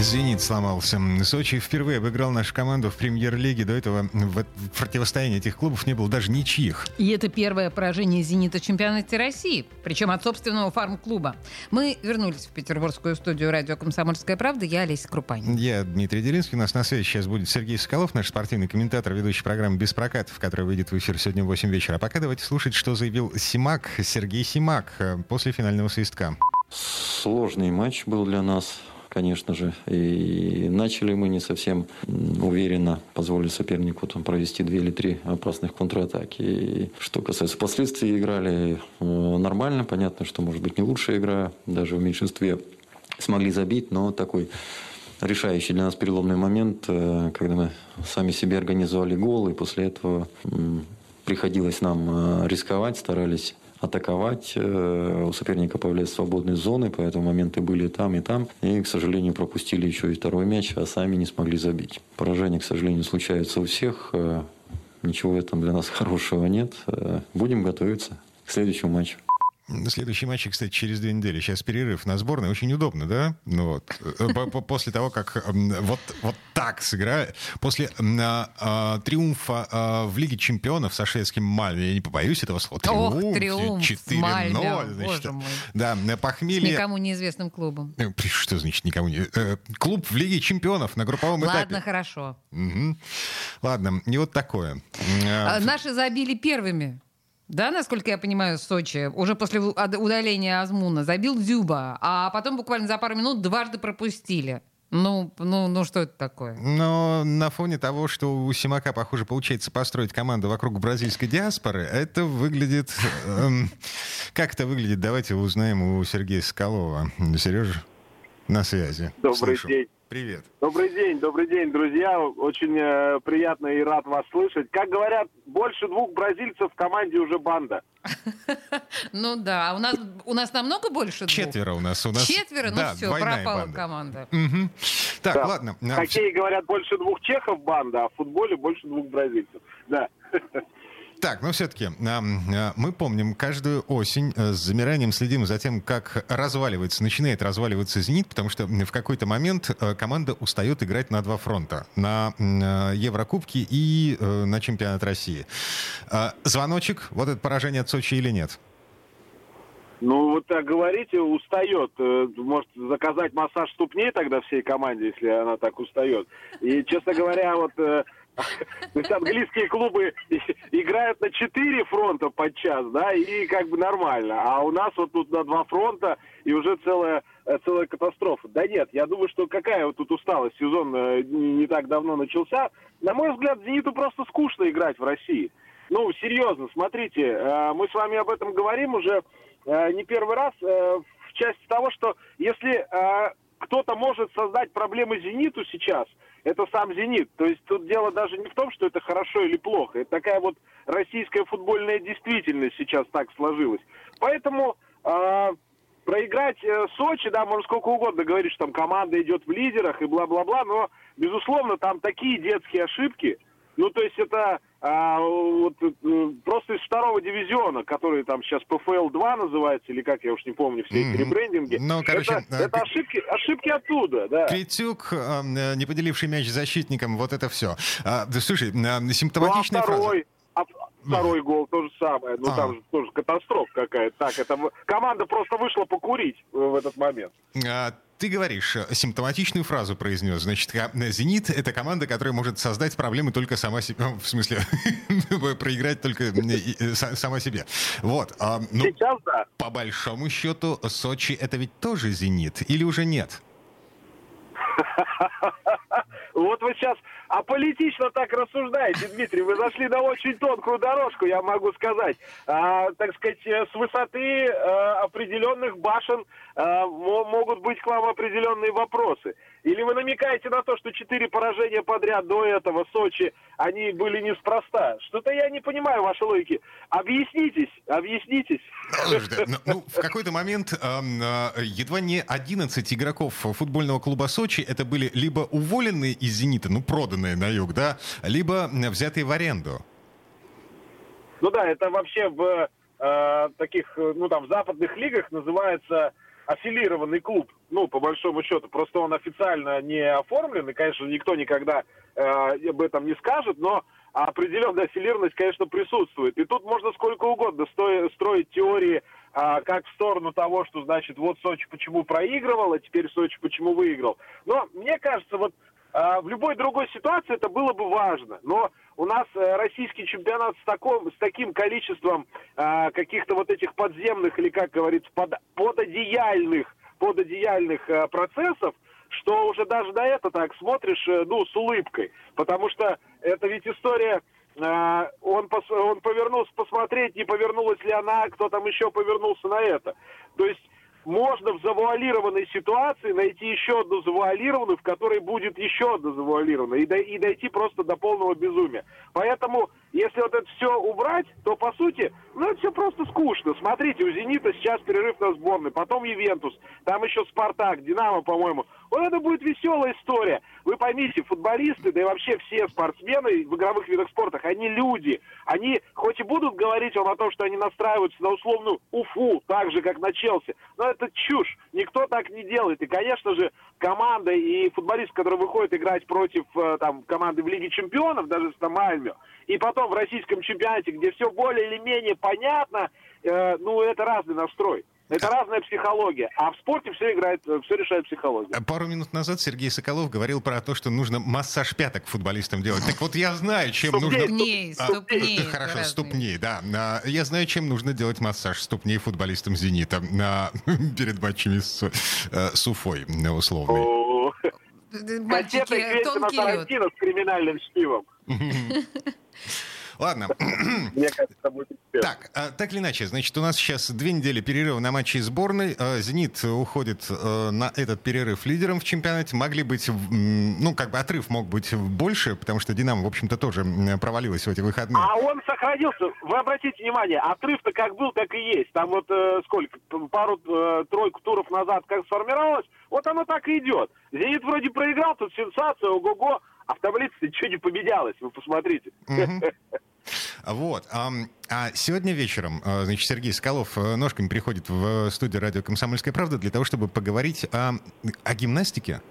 «Зенит» сломался. Сочи впервые обыграл нашу команду в премьер-лиге. До этого в противостоянии этих клубов не было даже ничьих. И это первое поражение «Зенита» в чемпионате России, причем от собственного фарм-клуба. Мы вернулись в петербургскую студию радио «Комсомольская правда». Я Олеся Крупанин. Я Дмитрий Делинский. У нас на связи сейчас будет Сергей Соколов, наш спортивный комментатор, ведущий программы «Без прокатов», которая выйдет в эфир сегодня в 8 вечера. А пока давайте слушать, что заявил Симак, Сергей Симак э, после финального свистка. Сложный матч был для нас конечно же. И начали мы не совсем уверенно, позволили сопернику там, провести две или три опасных контратаки. И что касается последствий, играли э, нормально. Понятно, что может быть не лучшая игра, даже в меньшинстве смогли забить, но такой решающий для нас переломный момент, э, когда мы сами себе организовали гол, и после этого приходилось нам э, рисковать, старались атаковать. Э, у соперника появляются свободные зоны, поэтому моменты были там, и там. И, к сожалению, пропустили еще и второй мяч, а сами не смогли забить. Поражения, к сожалению, случаются у всех. Э, ничего в этом для нас хорошего нет. Э, будем готовиться к следующему матчу. Следующий матч, кстати, через две недели. Сейчас перерыв на сборной. Очень удобно, да? Ну, вот. Э, после того, как вот, вот так сыграли, после а, а, триумфа а, в Лиге чемпионов со шведским Мальме, я не побоюсь этого слова, триумф, Ох, триумф 4-0. Значит. Да, похмелье. С никому неизвестным клубом. Э, что значит никому не... Э, клуб в Лиге чемпионов на групповом Ладно, этапе. Ладно, хорошо. Угу. Ладно, не вот такое. Наши забили первыми. Да, насколько я понимаю, Сочи уже после удаления Азмуна забил Дзюба, а потом буквально за пару минут дважды пропустили. Ну, ну, ну что это такое? Но на фоне того, что у Симака, похоже, получается построить команду вокруг бразильской диаспоры, это выглядит... Эм, как это выглядит? Давайте узнаем у Сергея Скалова. Сережа, на связи. Добрый Слышу. день. Привет. Добрый день, добрый день, друзья. Очень э, приятно и рад вас слышать. Как говорят, больше двух бразильцев в команде уже банда. Ну да, у нас у нас намного больше двух. Четверо у нас. У нас Четверо, ну все, пропала команда. Так, ладно. В хоккее говорят больше двух чехов банда, а в футболе больше двух бразильцев. Да. Так, но все-таки а, мы помним каждую осень э, с замиранием следим за тем, как разваливается, начинает разваливаться «Зенит», потому что в какой-то момент э, команда устает играть на два фронта. На э, Еврокубке и на чемпионат России. А, звоночек, вот это поражение от Сочи или нет? Ну, вот так говорите, устает. Может, заказать массаж ступней тогда всей команде, если она так устает. И, честно говоря, вот то есть английские клубы играют на четыре фронта под час, да, и как бы нормально. А у нас вот тут на два фронта и уже целая, э, целая катастрофа. Да нет, я думаю, что какая вот тут усталость, сезон э, не так давно начался. На мой взгляд, «Зениту» просто скучно играть в России. Ну, серьезно, смотрите, э, мы с вами об этом говорим уже не первый раз в части того, что если кто-то может создать проблемы «Зениту» сейчас – это сам «Зенит». То есть тут дело даже не в том, что это хорошо или плохо. Это такая вот российская футбольная действительность сейчас так сложилась. Поэтому э, проиграть э, Сочи, да, можно сколько угодно говорить, что там команда идет в лидерах и бла-бла-бла, но, безусловно, там такие детские ошибки. Ну, то есть это а, вот, э, просто из второго дивизиона, который там сейчас ПФЛ-2 называется, или как, я уж не помню, все эти mm-hmm. ребрендинги. Ну, короче, это, э, это ошибки, ошибки оттуда, да. Критюк, э, не поделивший мяч защитником, вот это все. А, да, слушай, симптоматичная ну, а второй, фраза. А второй гол то же самое. Ну, а. там же тоже катастрофа какая-то. Так, это команда просто вышла покурить в этот момент. А, ты говоришь, э, симптоматичную фразу произнес. Значит, «Зенит» — это команда, которая может создать проблемы только сама себе. Ну, в смысле, проиграть только э, сама себе. Вот. А, ну, Сейчас да. По большому счету, Сочи — это ведь тоже «Зенит» или уже нет? Вот вы сейчас аполитично так рассуждаете, Дмитрий. Вы зашли на очень тонкую дорожку, я могу сказать. А, так сказать, э, с высоты а, определенных башен а, могут быть к вам определенные вопросы. Или вы намекаете на то, что четыре поражения подряд до этого Сочи, они были неспроста? Что-то я не понимаю вашей логики. Объяснитесь, объяснитесь. Ну, ну, в какой-то момент э, едва не 11 игроков футбольного клуба Сочи это были либо уволенные из «Зенита», ну, проданные на юг, да, либо взятые в аренду. Ну да, это вообще в э, таких, ну там, в западных лигах называется аффилированный клуб, ну, по большому счету. Просто он официально не оформлен, и, конечно, никто никогда э, об этом не скажет, но определенная аффилированность, конечно, присутствует. И тут можно сколько угодно сто- строить теории, а, как в сторону того, что, значит, вот Сочи почему проигрывал, а теперь Сочи почему выиграл. Но мне кажется, вот а, в любой другой ситуации это было бы важно. Но у нас э, российский чемпионат с, таком, с таким количеством а, каких-то вот этих подземных или, как говорится, под, пододеяльных, пододеяльных а, процессов, что уже даже на это так смотришь, э, ну, с улыбкой. Потому что это ведь история он, пос, он повернулся посмотреть, не повернулась ли она, кто там еще повернулся на это. То есть можно в завуалированной ситуации найти еще одну завуалированную, в которой будет еще одна завуалированная, и, до, и дойти просто до полного безумия. Поэтому, если вот это все убрать, то, по сути, ну, это все просто скучно. Смотрите, у «Зенита» сейчас перерыв на сборной, потом «Ювентус», там еще «Спартак», «Динамо», по-моему. Вот это будет веселая история. Вы поймите, футболисты, да и вообще все спортсмены в игровых видах спорта, они люди. Они хоть и будут говорить вам о том, что они настраиваются на условную Уфу, так же, как на Челси, но это чушь. Никто так не делает. И, конечно же, команда и футболист, который выходит играть против э, там, команды в Лиге Чемпионов, даже с там Мальмё, и потом в российском чемпионате, где все более или менее понятно, э, ну, это разный настрой. Это разная психология. А в спорте все играет, все решает психология. Пару минут назад Сергей Соколов говорил про то, что нужно массаж пяток футболистам делать. Так вот я знаю, чем ступней, нужно... Ступней, ступней. А, хорошо, ступней, да. А, я знаю, чем нужно делать массаж ступней футболистам «Зенита» а, перед матчами с, э, с Уфой условной. Мальчики, тонкий лед. с криминальным чтивом. Ладно. Мне кажется, будет Так, а, так или иначе, значит, у нас сейчас две недели перерыва на матчи сборной. А, «Зенит» уходит а, на этот перерыв лидером в чемпионате. Могли быть, ну, как бы отрыв мог быть больше, потому что «Динамо», в общем-то, тоже провалилась в эти выходные. А он сохранился. Вы обратите внимание, отрыв-то как был, так и есть. Там вот э, сколько, пару-тройку э, туров назад как сформировалось, вот оно так и идет. «Зенит» вроде проиграл, тут сенсация, ого-го, а в таблице ничего не поменялось, вы посмотрите. Вот. А, а сегодня вечером, а, значит, Сергей Скалов э, ножками приходит в студию радио «Комсомольская правда» для того, чтобы поговорить о, о гимнастике.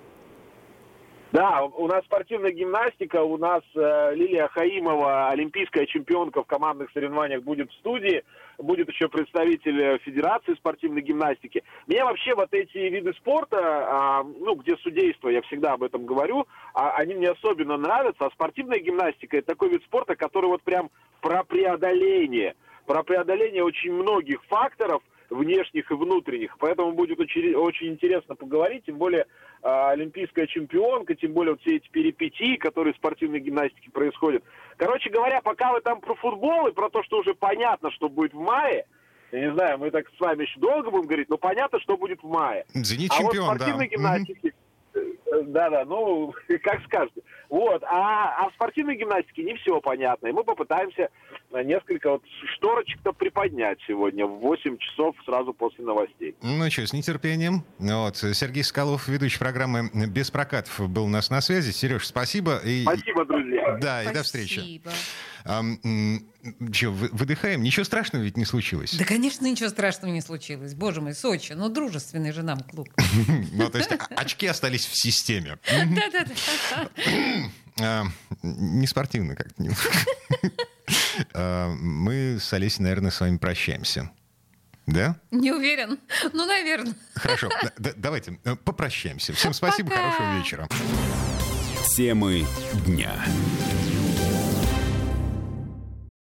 Да, у нас спортивная гимнастика, у нас э, Лилия Хаимова, олимпийская чемпионка в командных соревнованиях, будет в студии, будет еще представитель э, Федерации спортивной гимнастики. Мне вообще вот эти виды спорта, э, ну, где судейство, я всегда об этом говорю, а, они мне особенно нравятся, а спортивная гимнастика это такой вид спорта, который вот прям про преодоление, про преодоление очень многих факторов – внешних и внутренних. Поэтому будет очень, очень интересно поговорить, тем более э, олимпийская чемпионка, тем более вот все эти перипетии, которые в спортивной гимнастике происходят. Короче говоря, пока вы там про футбол и про то, что уже понятно, что будет в мае, я не знаю, мы так с вами еще долго будем говорить, но понятно, что будет в мае. Зенит а чемпион, вот в спортивной да. гимнастике, да-да, ну, как скажете. Вот. А, а в спортивной гимнастике не все понятно. И мы попытаемся несколько вот шторочек-то приподнять сегодня в 8 часов сразу после новостей. Ну что, с нетерпением. Вот. Сергей Скалов, ведущий программы «Без прокатов», был у нас на связи. Сереж, спасибо. И... Спасибо, друзья. Да, спасибо. и до встречи. А, что, выдыхаем? Ничего страшного ведь не случилось? Да, конечно, ничего страшного не случилось. Боже мой, Сочи, ну, дружественный же нам клуб. Ну, то есть очки остались в системе. Да-да-да. Не спортивно как-то. А, мы с Олесей, наверное, с вами прощаемся. Да? Не уверен. Ну, наверное. Хорошо. Давайте э, попрощаемся. Всем спасибо, хорошего вечера. Темы дня.